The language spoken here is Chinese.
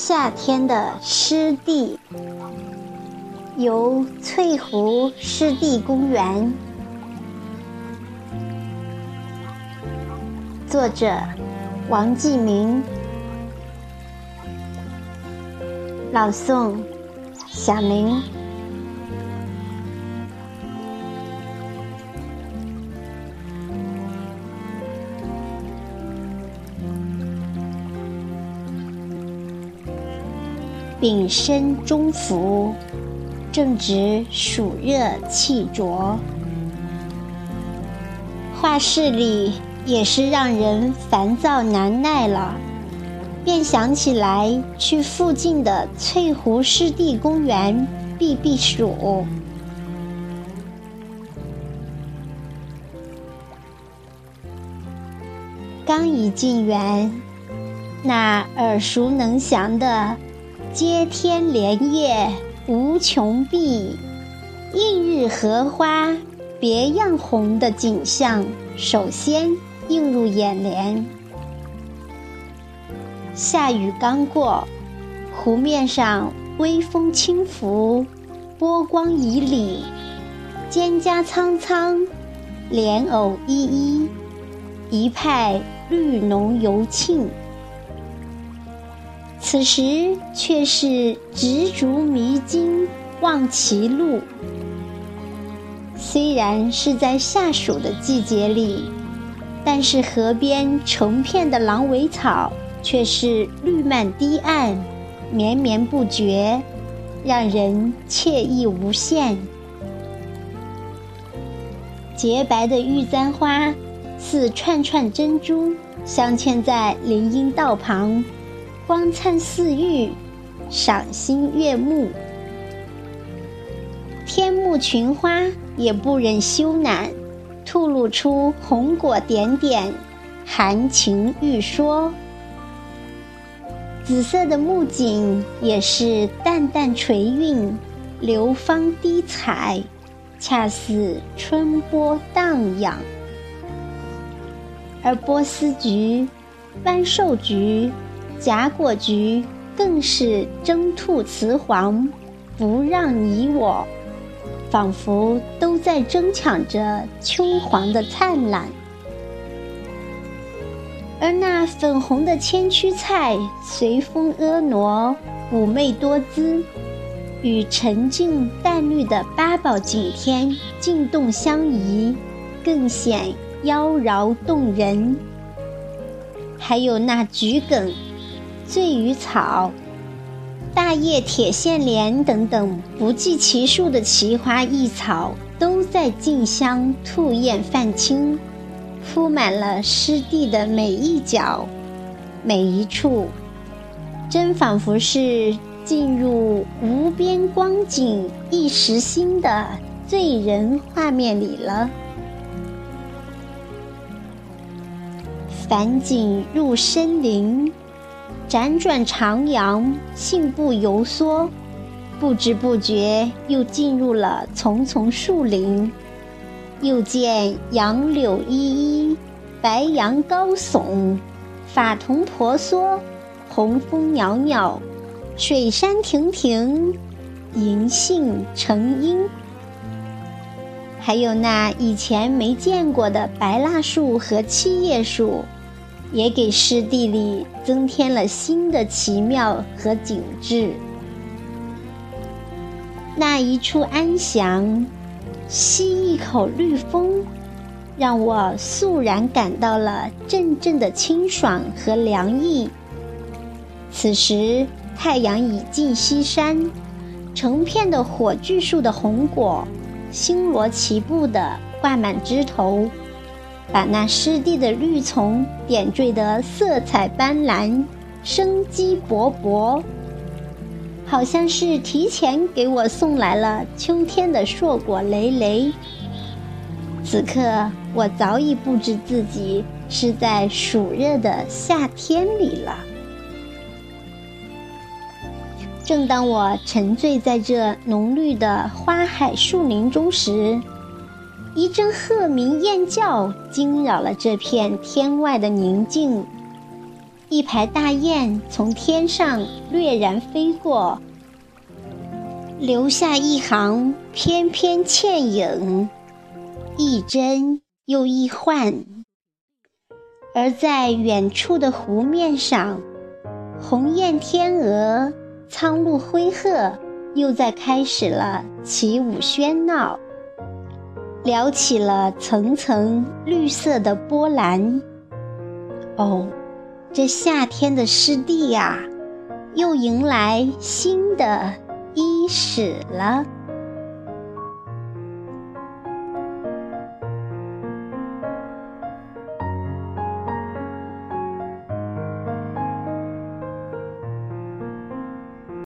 夏天的湿地，由翠湖湿地公园，作者王继明，朗诵小明。丙申中伏，正值暑热气浊，画室里也是让人烦躁难耐了，便想起来去附近的翠湖湿地公园避避暑。刚一进园，那耳熟能详的。接天莲叶无穷碧，映日荷花别样红的景象，首先映入眼帘。夏雨刚过，湖面上微风轻拂，波光旖旎，蒹葭苍苍，莲藕依依，一派绿浓油庆。此时却是执竹迷津望其路。虽然是在夏暑的季节里，但是河边成片的狼尾草却是绿漫堤岸，绵绵不绝，让人惬意无限。洁白的玉簪花似串串珍珠，镶嵌在林荫道旁。光灿似玉，赏心悦目。天目群花也不忍羞赧，吐露出红果点点，含情欲说。紫色的木槿也是淡淡垂韵，流芳滴彩，恰似春波荡漾。而波斯菊、万寿菊。假果菊更是争吐雌黄，不让你我，仿佛都在争抢着秋黄的灿烂。而那粉红的千屈菜随风婀娜，妩媚多姿，与沉静淡绿的八宝景天静动相宜，更显妖娆动人。还有那桔梗。醉鱼草、大叶铁线莲等等不计其数的奇花异草，都在竞相吐艳泛青，铺满了湿地的每一角、每一处，真仿佛是进入无边光景一时新的醉人画面里了。返景入深林。辗转徜徉，信步游梭，不知不觉又进入了丛丛树林。又见杨柳依依，白杨高耸，法桐婆娑，红枫袅袅，水杉亭亭，银杏成荫。还有那以前没见过的白蜡树和七叶树。也给湿地里增添了新的奇妙和景致。那一处安详，吸一口绿风，让我肃然感到了阵阵的清爽和凉意。此时太阳已近西山，成片的火炬树的红果，星罗棋布的挂满枝头。把那湿地的绿丛点缀得色彩斑斓、生机勃勃，好像是提前给我送来了秋天的硕果累累。此刻，我早已不知自己是在暑热的夏天里了。正当我沉醉在这浓绿的花海树林中时，一阵鹤鸣燕叫惊扰了这片天外的宁静。一排大雁从天上掠然飞过，留下一行翩翩倩影，一真又一幻。而在远处的湖面上，鸿雁天鹅、苍鹭灰鹤又在开始了起舞喧闹。撩起了层层绿色的波澜。哦，这夏天的湿地呀，又迎来新的伊始了。